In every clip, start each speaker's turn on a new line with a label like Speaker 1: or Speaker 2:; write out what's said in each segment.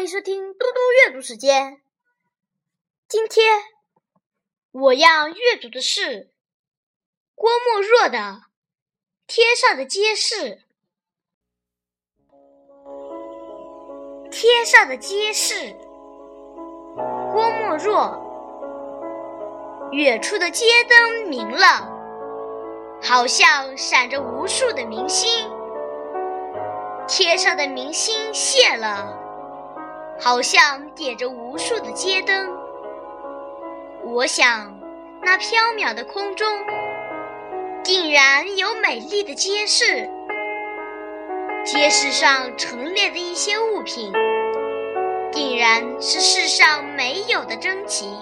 Speaker 1: 欢迎收听嘟嘟阅读时间。今天我要阅读的是郭沫若的《天上的街市》。天上的街市，郭沫若。远处的街灯明了，好像闪着无数的明星；天上的明星谢了。好像点着无数的街灯，我想，那缥缈的空中，定然有美丽的街市。街市上陈列的一些物品，定然是世上没有的珍奇。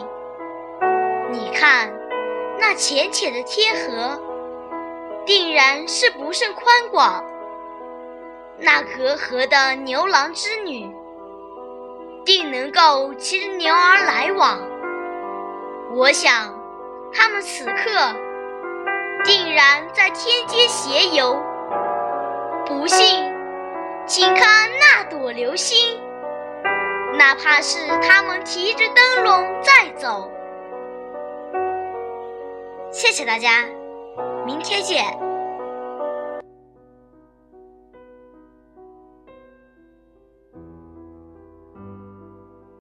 Speaker 1: 你看，那浅浅的天河，定然是不甚宽广。那隔河的牛郎织女。能够骑着牛儿来往。我想，他们此刻定然在天街闲游。不信，请看那朵流星，哪怕是他们提着灯笼在走。谢谢大家，明天见。